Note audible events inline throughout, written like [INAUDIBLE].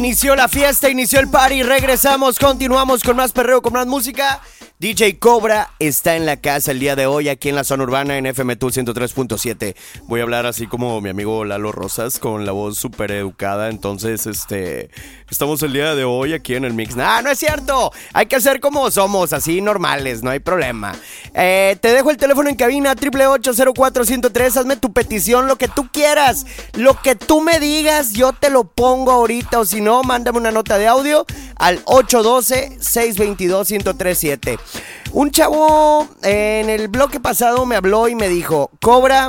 Inició la fiesta, inició el party, regresamos, continuamos con más perreo, con más música. DJ Cobra está en la casa el día de hoy aquí en la zona urbana en FM 103.7. Voy a hablar así como mi amigo Lalo Rosas con la voz súper educada. Entonces, este, estamos el día de hoy aquí en el mix. No, no es cierto. Hay que ser como somos, así normales, no hay problema. Eh, te dejo el teléfono en cabina, 888 Hazme tu petición, lo que tú quieras. Lo que tú me digas, yo te lo pongo ahorita. O si no, mándame una nota de audio al 812-622-1037. Un chavo en el bloque pasado me habló y me dijo, Cobra,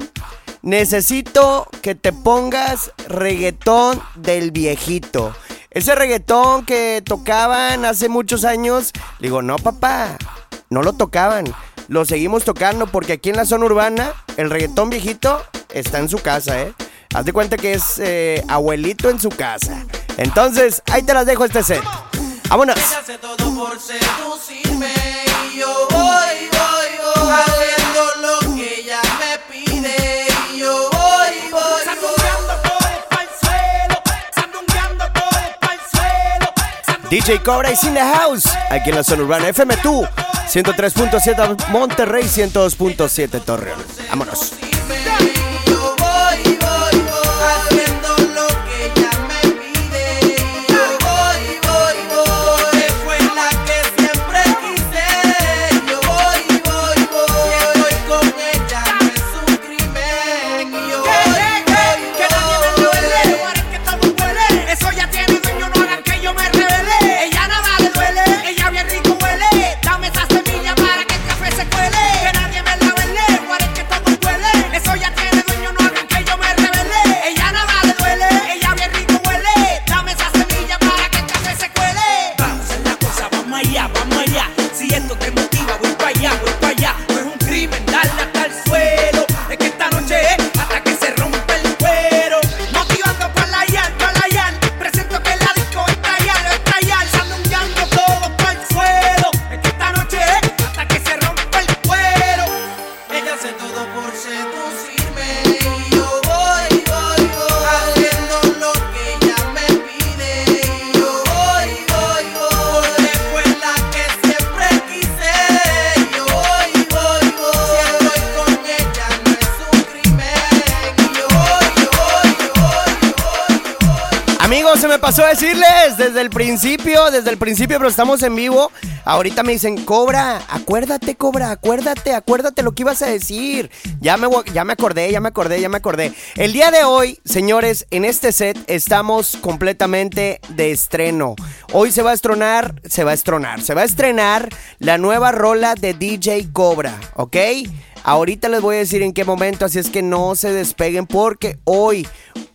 necesito que te pongas reggaetón del viejito. Ese reggaetón que tocaban hace muchos años. digo, no papá, no lo tocaban. Lo seguimos tocando porque aquí en la zona urbana el reggaetón viejito está en su casa, ¿eh? Haz de cuenta que es eh, abuelito en su casa. Entonces, ahí te las dejo este set. Vámonos. DJ Cobra is in the house. Aquí en la zona urbana FM 2 103.7 Monterrey, 102.7 Torreón. Vámonos. Pasó a decirles desde el principio, desde el principio, pero estamos en vivo. Ahorita me dicen, Cobra, acuérdate, Cobra, acuérdate, acuérdate lo que ibas a decir. Ya me, ya me acordé, ya me acordé, ya me acordé. El día de hoy, señores, en este set estamos completamente de estreno. Hoy se va a estrenar, se va a estrenar, se va a estrenar la nueva rola de DJ Cobra, ¿ok? Ahorita les voy a decir en qué momento, así es que no se despeguen porque hoy,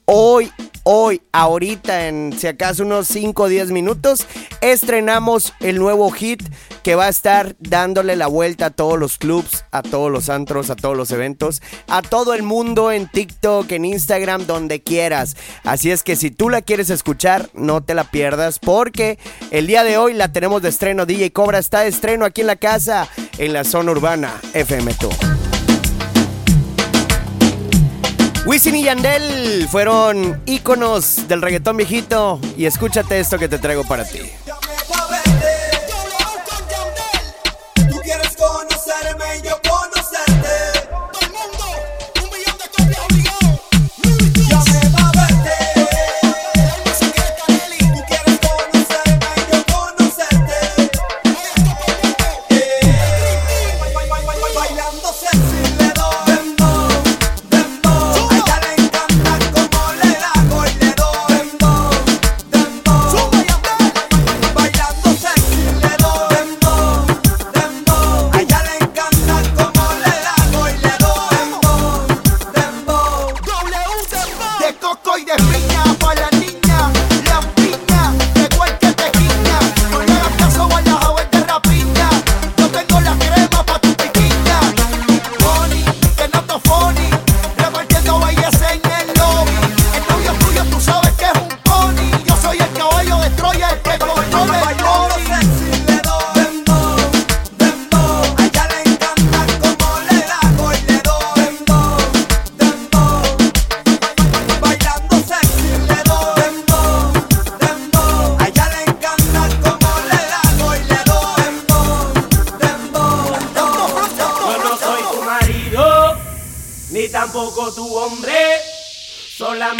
hoy, hoy, ahorita, en si acaso unos 5 o 10 minutos, estrenamos el nuevo hit que va a estar dándole la vuelta a todos los clubs, a todos los antros, a todos los eventos, a todo el mundo en TikTok, en Instagram, donde quieras. Así es que si tú la quieres escuchar, no te la pierdas porque el día de hoy la tenemos de estreno. DJ Cobra está de estreno aquí en la casa, en la zona urbana FM2. Wisin y Yandel fueron íconos del reggaetón viejito y escúchate esto que te traigo para ti.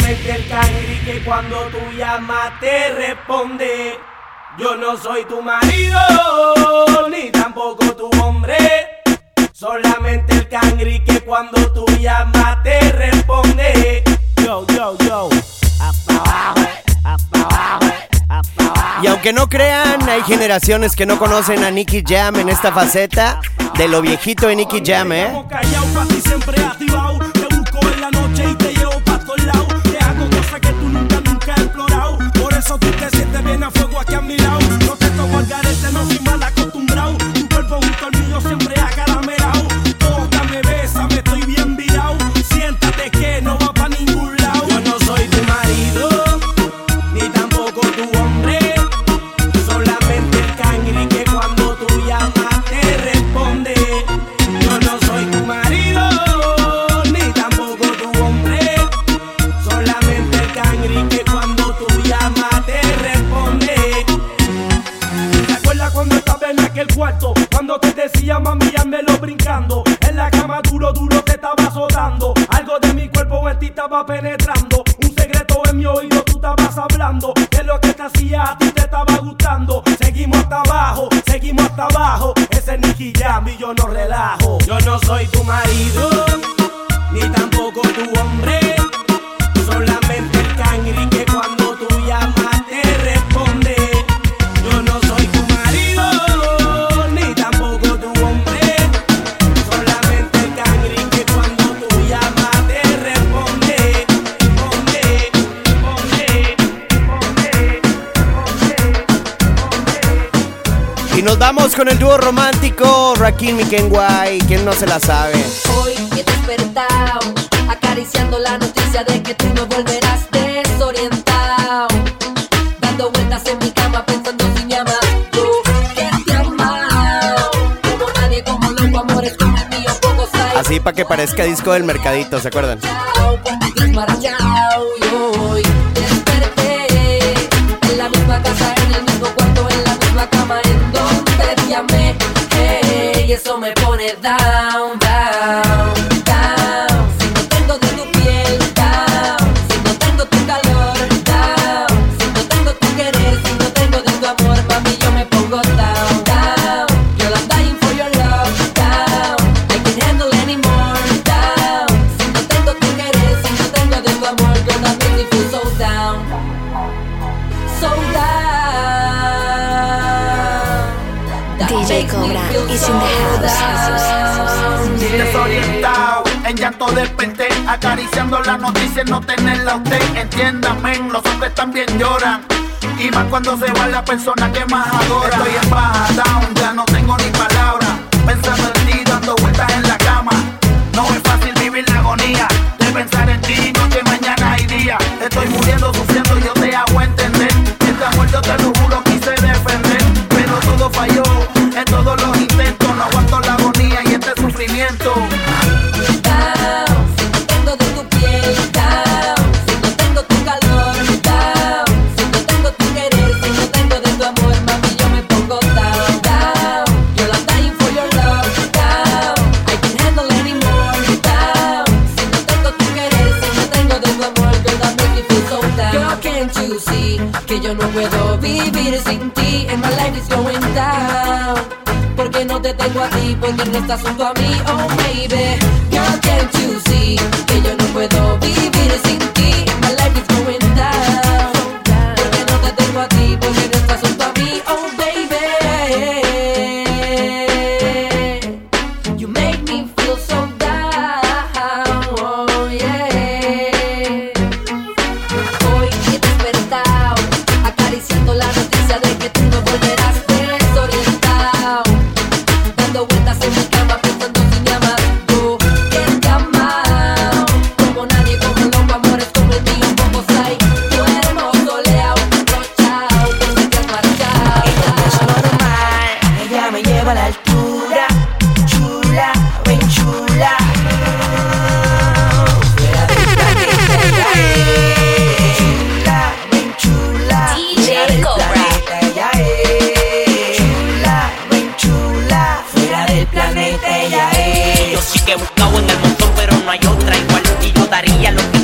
el cangri que cuando tú llamas te responde. Yo no soy tu marido, ni tampoco tu hombre. Solamente el cangri que cuando tú llamas te responde. Yo, yo, yo, hasta Y aunque no crean, hay generaciones que no conocen a Nicky Jam en esta faceta de lo viejito de Nicky Jam, ¿eh? Vamos con el dúo romántico Rakim y Ken Guay, quien no se la sabe. Hoy he despertado, acariciando la noticia de que tú me volverás desorientado. Dando vueltas en mi cama pensando si me amas. Tú que te amado, como nadie, como loco, amores como el mío, poco Así para que parezca disco del mercadito, ¿se acuerdan? Chao, pues, eso me pone down, down. también lloran. Y más cuando se va la persona que más adora. Estoy en baja down, ya no tengo ni palabras te tengo a ti porque no estás junto a mí, oh baby. Girl, can't you see que yo no puedo vivir sin daría lo que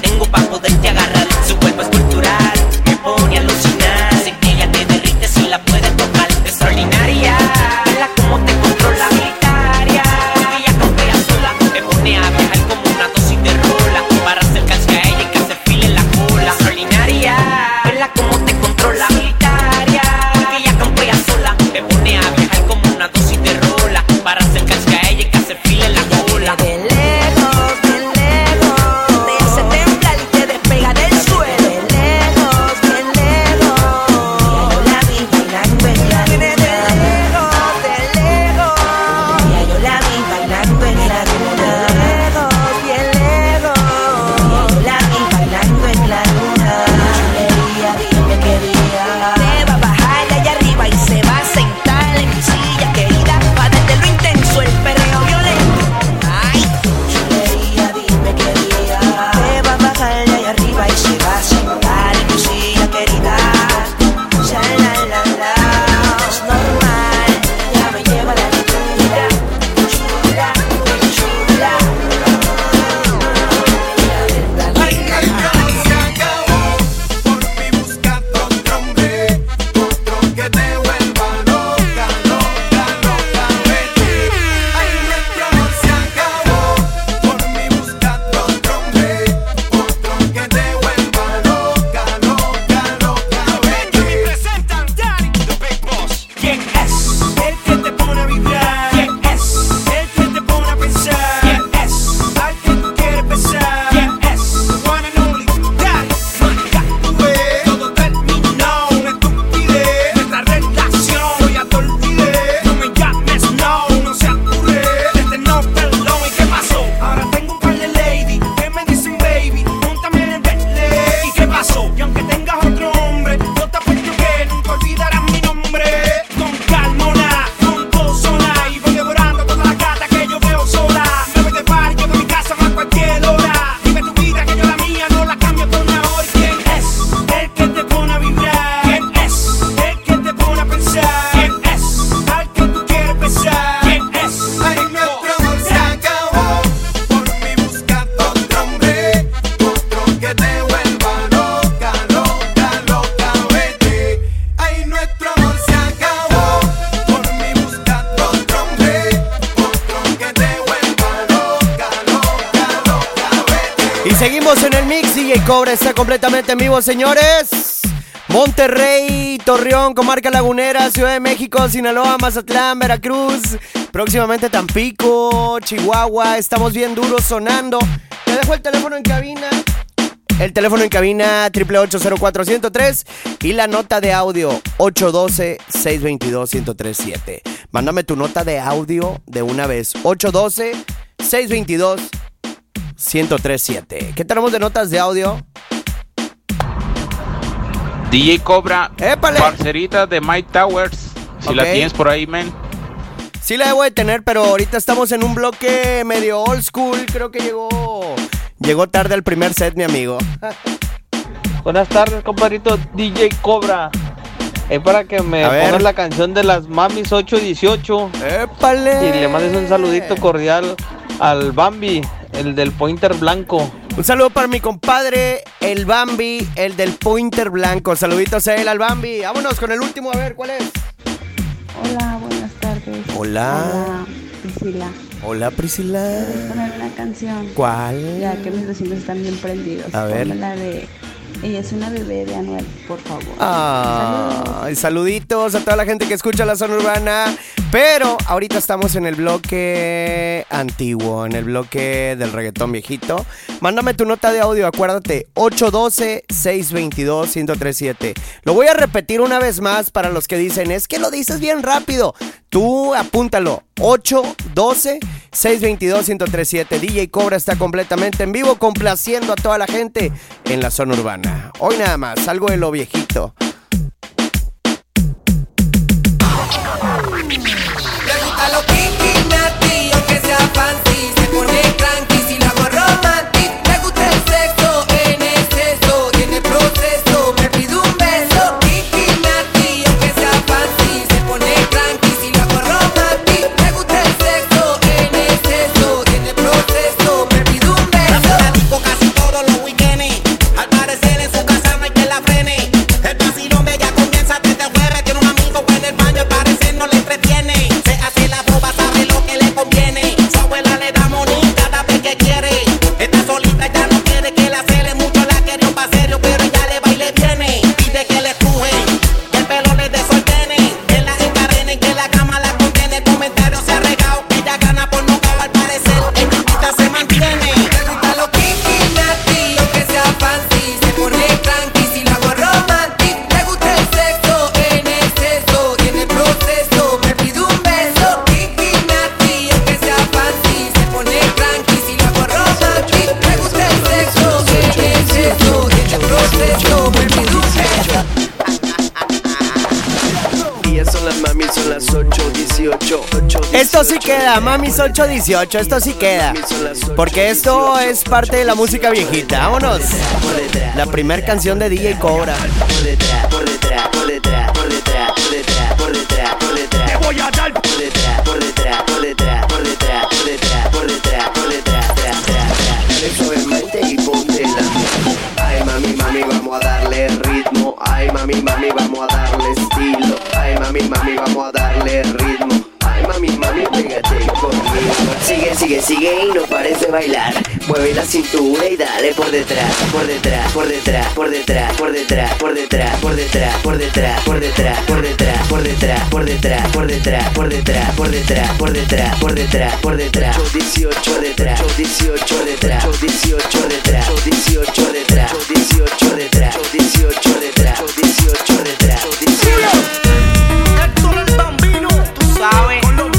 DJ Cobra está completamente en vivo, señores. Monterrey, Torreón, Comarca Lagunera, Ciudad de México, Sinaloa, Mazatlán, Veracruz, próximamente Tampico, Chihuahua. Estamos bien duros sonando. Te dejo el teléfono en cabina. El teléfono en cabina 888-0403 y la nota de audio 812-622-1037. Mándame tu nota de audio de una vez. 812-622-1037. ¿Qué tenemos de notas de audio? DJ Cobra, ¡Épale! parcerita de Mike Towers. Si la tienes por ahí, men. Sí la debo de tener, pero ahorita estamos en un bloque medio old school. Creo que llegó llegó tarde el primer set, mi amigo. [LAUGHS] Buenas tardes, compadrito DJ Cobra. Es para que me A ver. pongas la canción de las Mamis 818 ¡Épale! y le mandes un saludito cordial al Bambi, el del Pointer Blanco. Un saludo para mi compadre, el Bambi, el del Pointer Blanco. Saluditos a él, al Bambi. Vámonos con el último, a ver, ¿cuál es? Hola, buenas tardes. Hola. Hola, Priscila. Hola, Priscila. ¿Puedes poner una canción? ¿Cuál? Ya que mis vecinos están bien prendidos. A ver. La de Ella es una bebé de Anuel, por favor. Ay, saluditos a toda la gente que escucha la zona urbana. Pero ahorita estamos en el bloque antiguo, en el bloque del reggaetón viejito. Mándame tu nota de audio, acuérdate, 812-622-1037. Lo voy a repetir una vez más para los que dicen, es que lo dices bien rápido. Tú apúntalo, 812-622-1037. DJ Cobra está completamente en vivo, complaciendo a toda la gente en la zona urbana. Hoy nada más, algo de lo viejito. En el proceso Me pide un beso Y ya son las mami, son las 8, 18, 8, Esto sí queda, mamis 818, esto sí queda. Porque esto es parte de la música viejita. Vámonos. La primer canción de DJ Cobra. Por detrás, Sigue, y no pares de bailar. Mueve la cintura y dale por detrás, por detrás, por detrás, por detrás, por detrás, por detrás, por detrás, por detrás, por detrás, por detrás, por detrás, por detrás, por detrás, por detrás, por detrás, por detrás, por detrás, por detrás. 18 detrás, 18 detrás, 18 detrás, 18 detrás, 18 detrás, 18 detrás, 18 detrás, 18 Héctor el Bambino, tú sabes.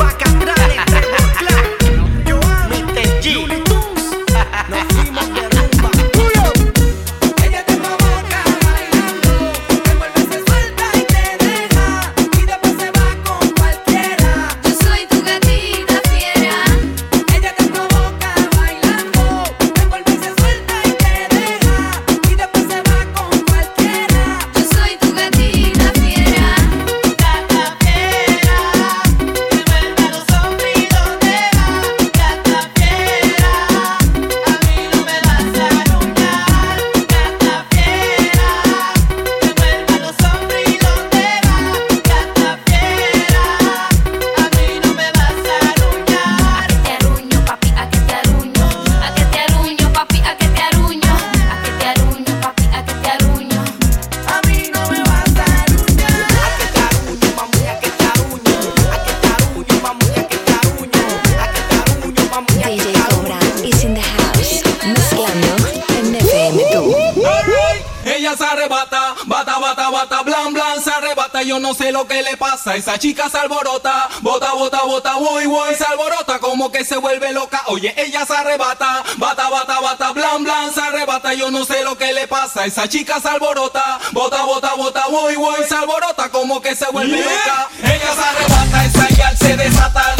Bata, bata, bata, blan, blan, se arrebata, yo no sé lo que le pasa, esa chica se alborota, bota, bota, bota, voy, voy, se alborota, como que se vuelve loca, ella se arrebata, esa ya se desata,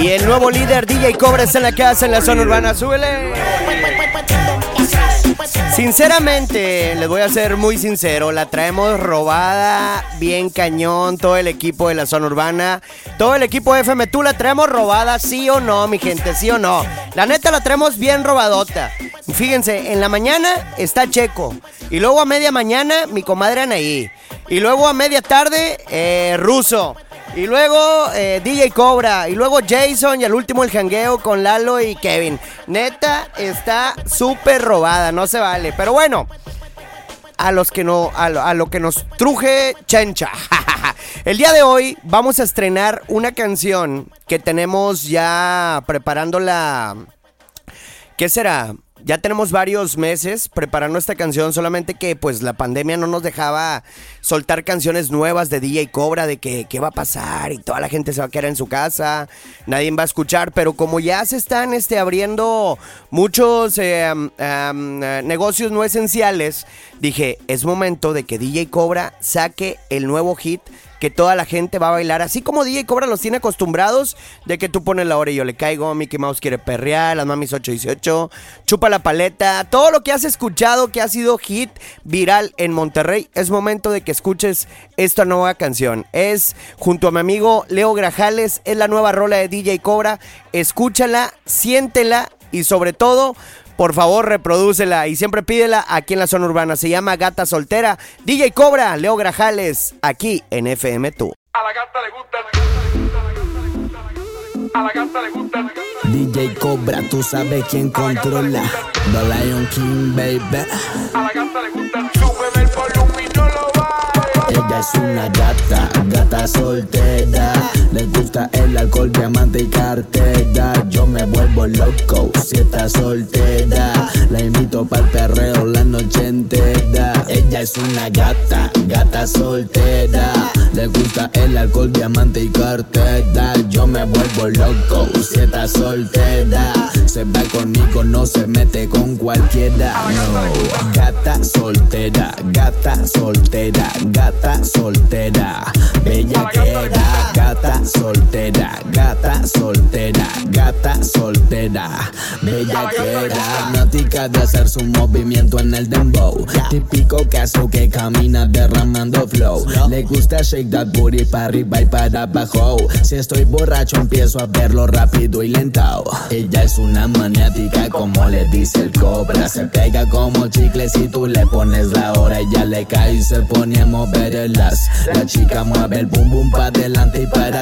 Y el nuevo líder DJ Cobra está en la casa en la zona urbana. ¡Súbele! Sinceramente, les voy a ser muy sincero, la traemos robada, bien cañón, todo el equipo de la zona urbana, todo el equipo de FM, tú la traemos robada, sí o no, mi gente, sí o no. La neta la traemos bien robadota. Fíjense, en la mañana está Checo, y luego a media mañana mi comadre Anaí, y luego a media tarde eh, Ruso. Y luego eh, DJ Cobra. Y luego Jason. Y al último el jangueo con Lalo y Kevin. Neta, está súper robada. No se vale. Pero bueno. A los que no. A lo, a lo que nos truje Chencha. [LAUGHS] El día de hoy vamos a estrenar una canción que tenemos ya preparándola. ¿Qué será? Ya tenemos varios meses preparando esta canción, solamente que pues la pandemia no nos dejaba soltar canciones nuevas de DJ Cobra, de que qué va a pasar y toda la gente se va a quedar en su casa, nadie va a escuchar, pero como ya se están este, abriendo muchos eh, eh, negocios no esenciales, dije, es momento de que DJ Cobra saque el nuevo hit que toda la gente va a bailar, así como DJ Cobra los tiene acostumbrados, de que tú pones la hora y yo le caigo, Mickey Mouse quiere perrear, las mamis 818, chupa la paleta, todo lo que has escuchado que ha sido hit viral en Monterrey, es momento de que escuches esta nueva canción. Es junto a mi amigo Leo Grajales, es la nueva rola de DJ Cobra, escúchala, siéntela y sobre todo... Por favor, reprodúcela y siempre pídela aquí en la zona urbana. Se llama Gata Soltera. DJ Cobra, Leo Grajales, aquí en FM Tú. A la gata le gusta. A la gata le gusta. DJ Cobra, tú sabes quién controla. The Lion King, baby. A la gata Es una gata, gata soltera. Le gusta el alcohol, diamante y cartera. Yo me vuelvo loco si está soltera. La invito para el perreo la noche entera. Ella es una gata, gata soltera. Le gusta el alcohol, diamante y cartera. Yo me vuelvo loco si está soltera. Se va conmigo, no se mete con cualquiera. No, gata soltera, gata soltera, gata soltera. Bella que era, gata soltera, gata soltera, gata soltera. Bella que era, náutica de hacer su movimiento en el dembow. Típico caso que camina derramando flow. Le gusta shake that booty para arriba y para abajo. Si estoy borracho empiezo a verlo rápido y lento. Ella es una maniática como le dice el cobra. Se pega como chicle si tú le pones la hora. Ella le cae y se pone a mover el as. La chica mueve el bum bum para adelante y para E-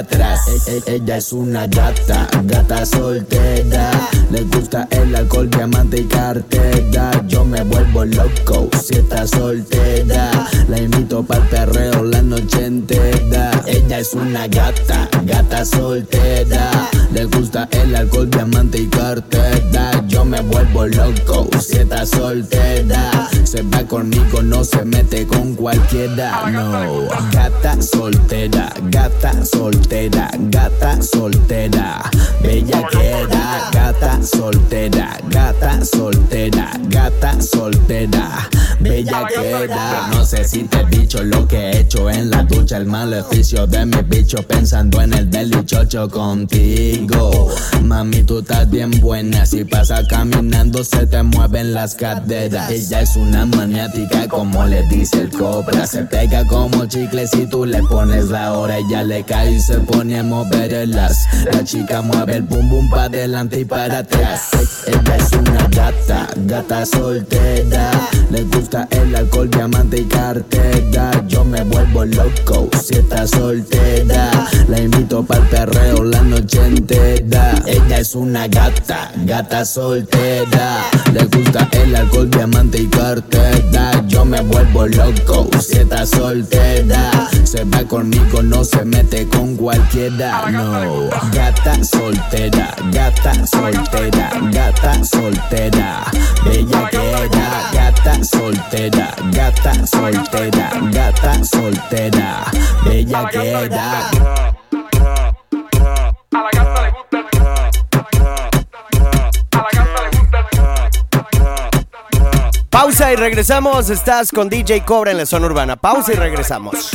e- ella es una gata, gata soltera. Le gusta el alcohol, diamante y cartera. Yo me vuelvo loco si está soltera. La invito para el perreo la noche entera. Ella es una gata, gata soltera. Le gusta el alcohol, diamante y cartera. Loco si está soltera. Se va conmigo, no se mete con cualquiera. No, gata soltera, gata soltera, gata soltera. Bella que era, gata soltera, gata soltera, gata soltera. Bella que era. No sé si te he dicho lo que he hecho en la ducha, el maleficio de mi bicho pensando en el delichocho contigo. Mami, tú estás bien buena. Si pasa caminando, se te mueven las caderas. Ella es una maniática, como le dice el cobra. Se pega como chicle si tú le pones la hora. Ella le cae y se pone a mover el as. La chica mueve el bum bum para adelante y para atrás. Ella es una gata, gata soltera. Le gusta el alcohol, diamante y cartera. Yo me vuelvo loco si está soltera. La invito para el perreo la noche entera. Ella es una gata, gata soltera. Le gusta el alcohol, diamante y cartera. Yo me vuelvo loco si está soltera. Se va conmigo, no se mete con cualquiera. No, gata soltera, gata soltera, gata soltera. Bella que era, gata soltera, gata soltera, gata soltera. Bella que era. Pausa y regresamos. Estás con DJ Cobra en la zona urbana. Pausa y regresamos.